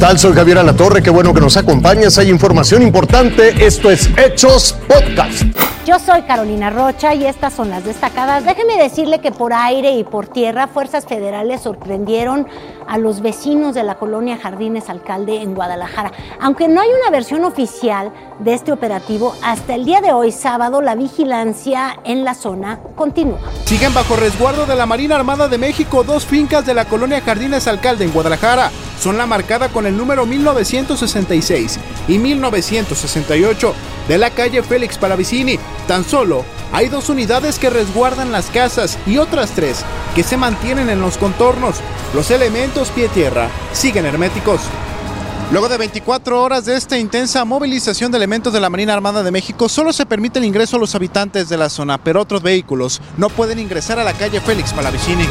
tal? Soy Javier Alatorre, qué bueno que nos acompañas. Hay información importante. Esto es Hechos Podcast. Yo soy Carolina Rocha y estas son las destacadas. Déjeme decirle que por aire y por tierra, fuerzas federales sorprendieron a los vecinos de la colonia Jardines Alcalde en Guadalajara. Aunque no hay una versión oficial de este operativo, hasta el día de hoy, sábado, la vigilancia en la zona continúa. Siguen bajo resguardo de la Marina Armada de México dos fincas de la colonia Jardines Alcalde en Guadalajara. Son la marcada con el número 1966 y 1968 de la calle Félix Palavicini. Tan solo hay dos unidades que resguardan las casas y otras tres que se mantienen en los contornos. Los elementos pie-tierra siguen herméticos. Luego de 24 horas de esta intensa movilización de elementos de la Marina Armada de México, solo se permite el ingreso a los habitantes de la zona, pero otros vehículos no pueden ingresar a la calle Félix Palavicini.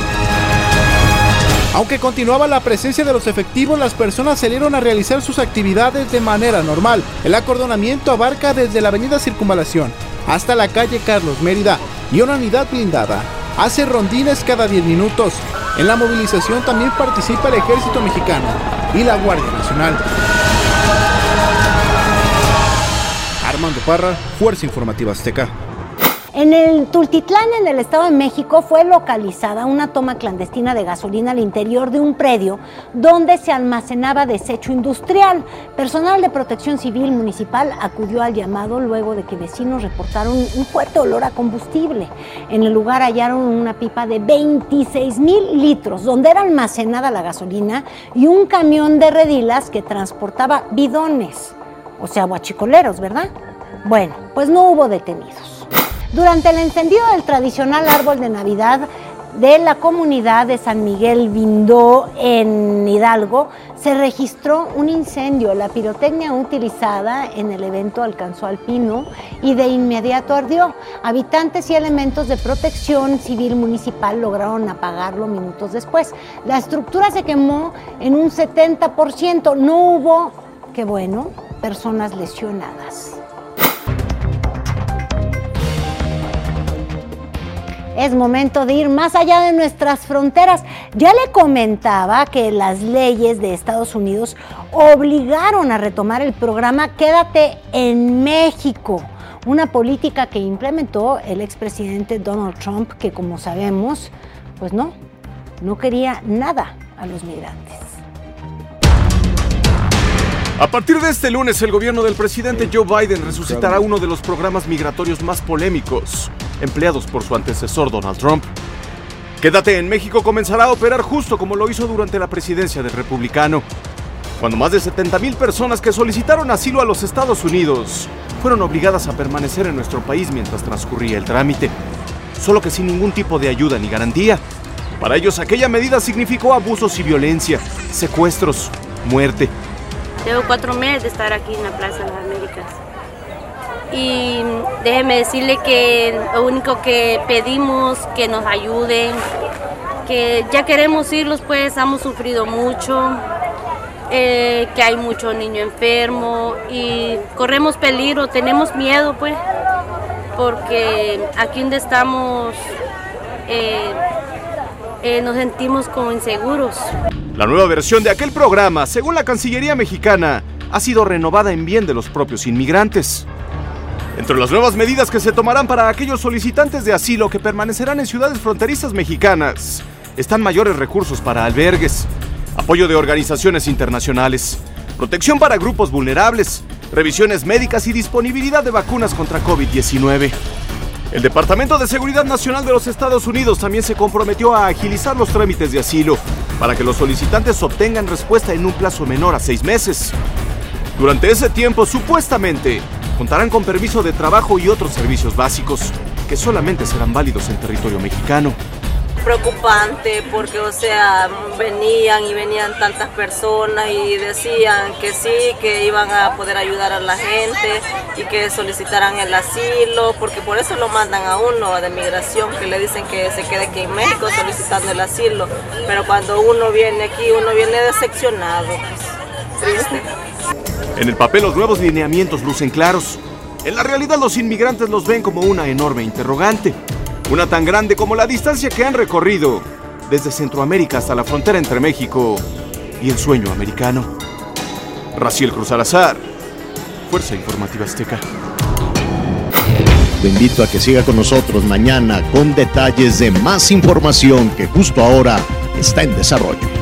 Aunque continuaba la presencia de los efectivos, las personas salieron a realizar sus actividades de manera normal. El acordonamiento abarca desde la avenida Circunvalación hasta la calle Carlos Mérida y una unidad blindada hace rondines cada 10 minutos. En la movilización también participa el Ejército Mexicano y la Guardia Nacional. Armando Parra, Fuerza Informativa Azteca. En el Tultitlán, en el Estado de México, fue localizada una toma clandestina de gasolina al interior de un predio donde se almacenaba desecho industrial. Personal de protección civil municipal acudió al llamado luego de que vecinos reportaron un fuerte olor a combustible. En el lugar hallaron una pipa de 26 mil litros donde era almacenada la gasolina y un camión de redilas que transportaba bidones, o sea, guachicoleros, ¿verdad? Bueno, pues no hubo detenidos. Durante el encendido del tradicional árbol de Navidad de la comunidad de San Miguel Vindó en Hidalgo, se registró un incendio. La pirotecnia utilizada en el evento alcanzó al pino y de inmediato ardió. Habitantes y elementos de protección civil municipal lograron apagarlo minutos después. La estructura se quemó en un 70%. No hubo, qué bueno, personas lesionadas. Es momento de ir más allá de nuestras fronteras. Ya le comentaba que las leyes de Estados Unidos obligaron a retomar el programa Quédate en México, una política que implementó el expresidente Donald Trump, que como sabemos, pues no, no quería nada a los migrantes. A partir de este lunes, el gobierno del presidente Joe Biden resucitará uno de los programas migratorios más polémicos empleados por su antecesor Donald Trump. Quédate en México comenzará a operar justo como lo hizo durante la presidencia del republicano, cuando más de 70.000 personas que solicitaron asilo a los Estados Unidos fueron obligadas a permanecer en nuestro país mientras transcurría el trámite, solo que sin ningún tipo de ayuda ni garantía. Para ellos aquella medida significó abusos y violencia, secuestros, muerte Llevo cuatro meses de estar aquí en la Plaza de las Américas. Y déjeme decirle que lo único que pedimos que nos ayuden, que ya queremos irlos, pues hemos sufrido mucho, eh, que hay mucho niño enfermo y corremos peligro, tenemos miedo, pues, porque aquí donde estamos eh, eh, nos sentimos como inseguros. La nueva versión de aquel programa, según la Cancillería mexicana, ha sido renovada en bien de los propios inmigrantes. Entre las nuevas medidas que se tomarán para aquellos solicitantes de asilo que permanecerán en ciudades fronterizas mexicanas están mayores recursos para albergues, apoyo de organizaciones internacionales, protección para grupos vulnerables, revisiones médicas y disponibilidad de vacunas contra COVID-19. El Departamento de Seguridad Nacional de los Estados Unidos también se comprometió a agilizar los trámites de asilo para que los solicitantes obtengan respuesta en un plazo menor a seis meses. Durante ese tiempo, supuestamente, contarán con permiso de trabajo y otros servicios básicos que solamente serán válidos en territorio mexicano. Preocupante porque, o sea, venían y venían tantas personas y decían que sí, que iban a poder ayudar a la gente y que solicitaran el asilo, porque por eso lo mandan a uno de migración, que le dicen que se quede aquí en México solicitando el asilo, pero cuando uno viene aquí, uno viene decepcionado, triste. En el papel los nuevos lineamientos lucen claros. En la realidad los inmigrantes los ven como una enorme interrogante. Una tan grande como la distancia que han recorrido desde Centroamérica hasta la frontera entre México y el sueño americano. Raciel Cruz Alazar, Fuerza Informativa Azteca. Lo invito a que siga con nosotros mañana con detalles de más información que justo ahora está en desarrollo.